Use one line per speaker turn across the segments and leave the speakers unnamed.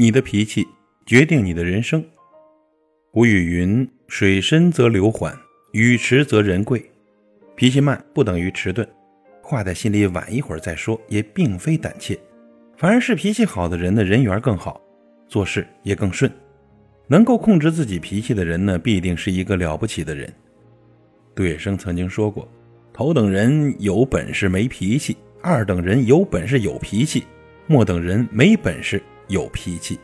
你的脾气决定你的人生。古语云：“水深则流缓，雨迟则人贵。”脾气慢不等于迟钝，话在心里晚一会儿再说，也并非胆怯。反而是脾气好的人呢，人缘更好，做事也更顺。能够控制自己脾气的人呢，必定是一个了不起的人。杜月笙曾经说过：“头等人有本事没脾气，二等人有本事有脾气，末等人没本事有脾气。”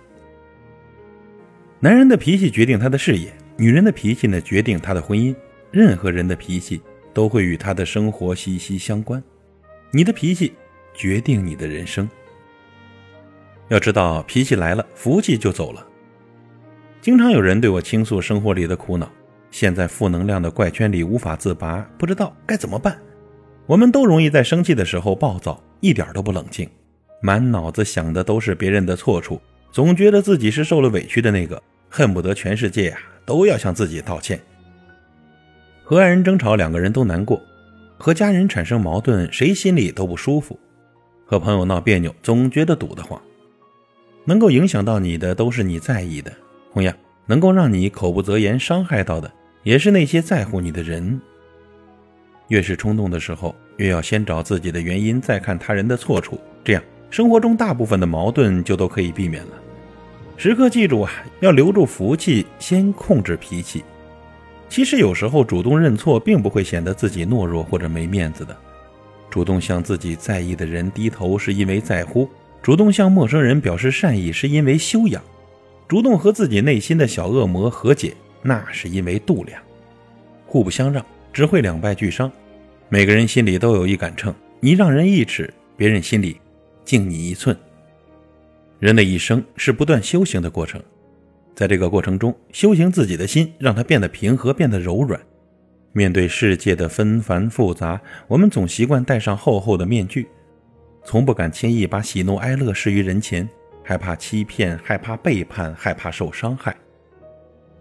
男人的脾气决定他的事业，女人的脾气呢，决定他的婚姻。任何人的脾气都会与他的生活息息相关。你的脾气决定你的人生。要知道，脾气来了，福气就走了。经常有人对我倾诉生活里的苦恼，陷在负能量的怪圈里无法自拔，不知道该怎么办。我们都容易在生气的时候暴躁，一点都不冷静，满脑子想的都是别人的错处，总觉得自己是受了委屈的那个，恨不得全世界呀都要向自己道歉。和爱人争吵，两个人都难过；和家人产生矛盾，谁心里都不舒服；和朋友闹别扭，总觉得堵得慌。能够影响到你的都是你在意的，同样能够让你口不择言、伤害到的也是那些在乎你的人。越是冲动的时候，越要先找自己的原因，再看他人的错处，这样生活中大部分的矛盾就都可以避免了。时刻记住啊，要留住福气，先控制脾气。其实有时候主动认错，并不会显得自己懦弱或者没面子的。主动向自己在意的人低头，是因为在乎。主动向陌生人表示善意，是因为修养；主动和自己内心的小恶魔和解，那是因为度量。互不相让，只会两败俱伤。每个人心里都有一杆秤，你让人一尺，别人心里敬你一寸。人的一生是不断修行的过程，在这个过程中，修行自己的心，让它变得平和，变得柔软。面对世界的纷繁复杂，我们总习惯戴上厚厚的面具。从不敢轻易把喜怒哀乐示于人前，害怕欺骗，害怕背叛，害怕受伤害。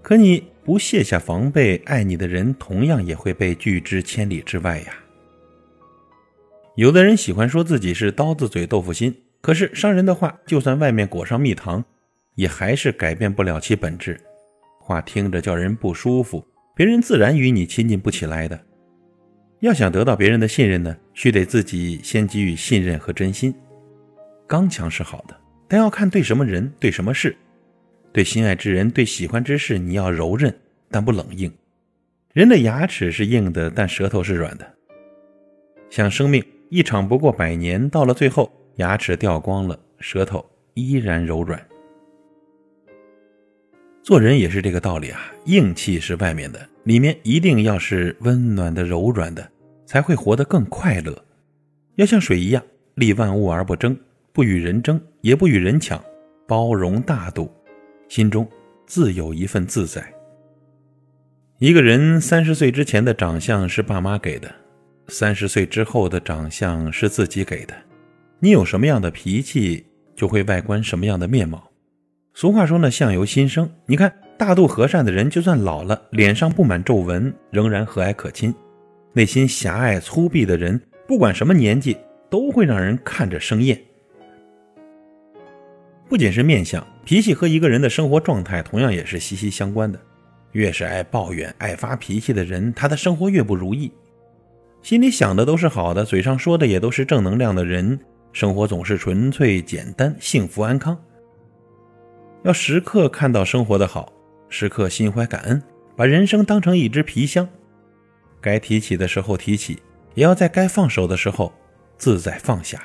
可你不卸下防备，爱你的人同样也会被拒之千里之外呀。有的人喜欢说自己是刀子嘴豆腐心，可是伤人的话，就算外面裹上蜜糖，也还是改变不了其本质。话听着叫人不舒服，别人自然与你亲近不起来的。要想得到别人的信任呢，须得自己先给予信任和真心。刚强是好的，但要看对什么人、对什么事。对心爱之人、对喜欢之事，你要柔韧，但不冷硬。人的牙齿是硬的，但舌头是软的。像生命一场不过百年，到了最后，牙齿掉光了，舌头依然柔软。做人也是这个道理啊，硬气是外面的，里面一定要是温暖的、柔软的。才会活得更快乐。要像水一样，利万物而不争，不与人争，也不与人抢，包容大度，心中自有一份自在。一个人三十岁之前的长相是爸妈给的，三十岁之后的长相是自己给的。你有什么样的脾气，就会外观什么样的面貌。俗话说呢，相由心生。你看，大度和善的人，就算老了，脸上布满皱纹，仍然和蔼可亲。内心狭隘粗鄙的人，不管什么年纪，都会让人看着生厌。不仅是面相，脾气和一个人的生活状态同样也是息息相关的。越是爱抱怨、爱发脾气的人，他的生活越不如意。心里想的都是好的，嘴上说的也都是正能量的人，生活总是纯粹、简单、幸福、安康。要时刻看到生活的好，时刻心怀感恩，把人生当成一只皮箱。该提起的时候提起，也要在该放手的时候自在放下。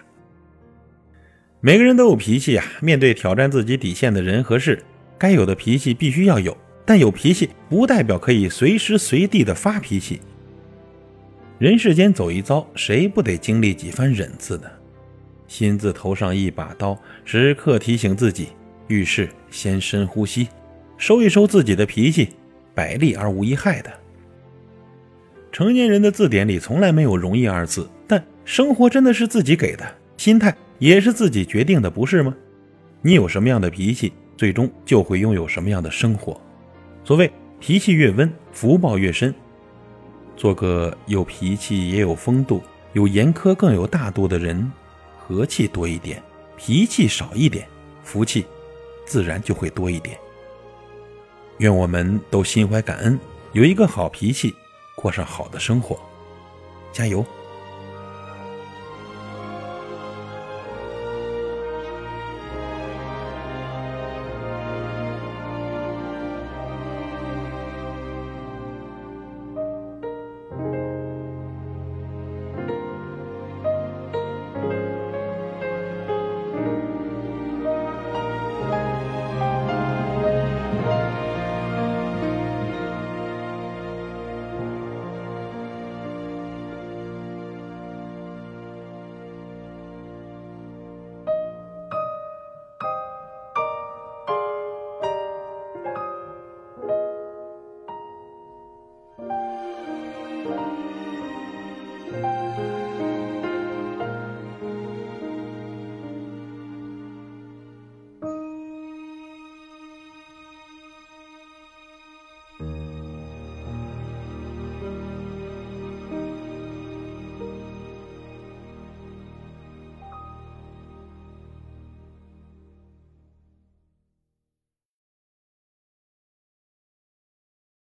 每个人都有脾气呀，面对挑战自己底线的人和事，该有的脾气必须要有。但有脾气不代表可以随时随地的发脾气。人世间走一遭，谁不得经历几番忍字呢？心字头上一把刀，时刻提醒自己，遇事先深呼吸，收一收自己的脾气，百利而无一害的。成年人的字典里从来没有容易二字，但生活真的是自己给的，心态也是自己决定的，不是吗？你有什么样的脾气，最终就会拥有什么样的生活。所谓脾气越温，福报越深。做个有脾气也有风度、有严苛更有大度的人，和气多一点，脾气少一点，福气自然就会多一点。愿我们都心怀感恩，有一个好脾气，过上好的生活。加油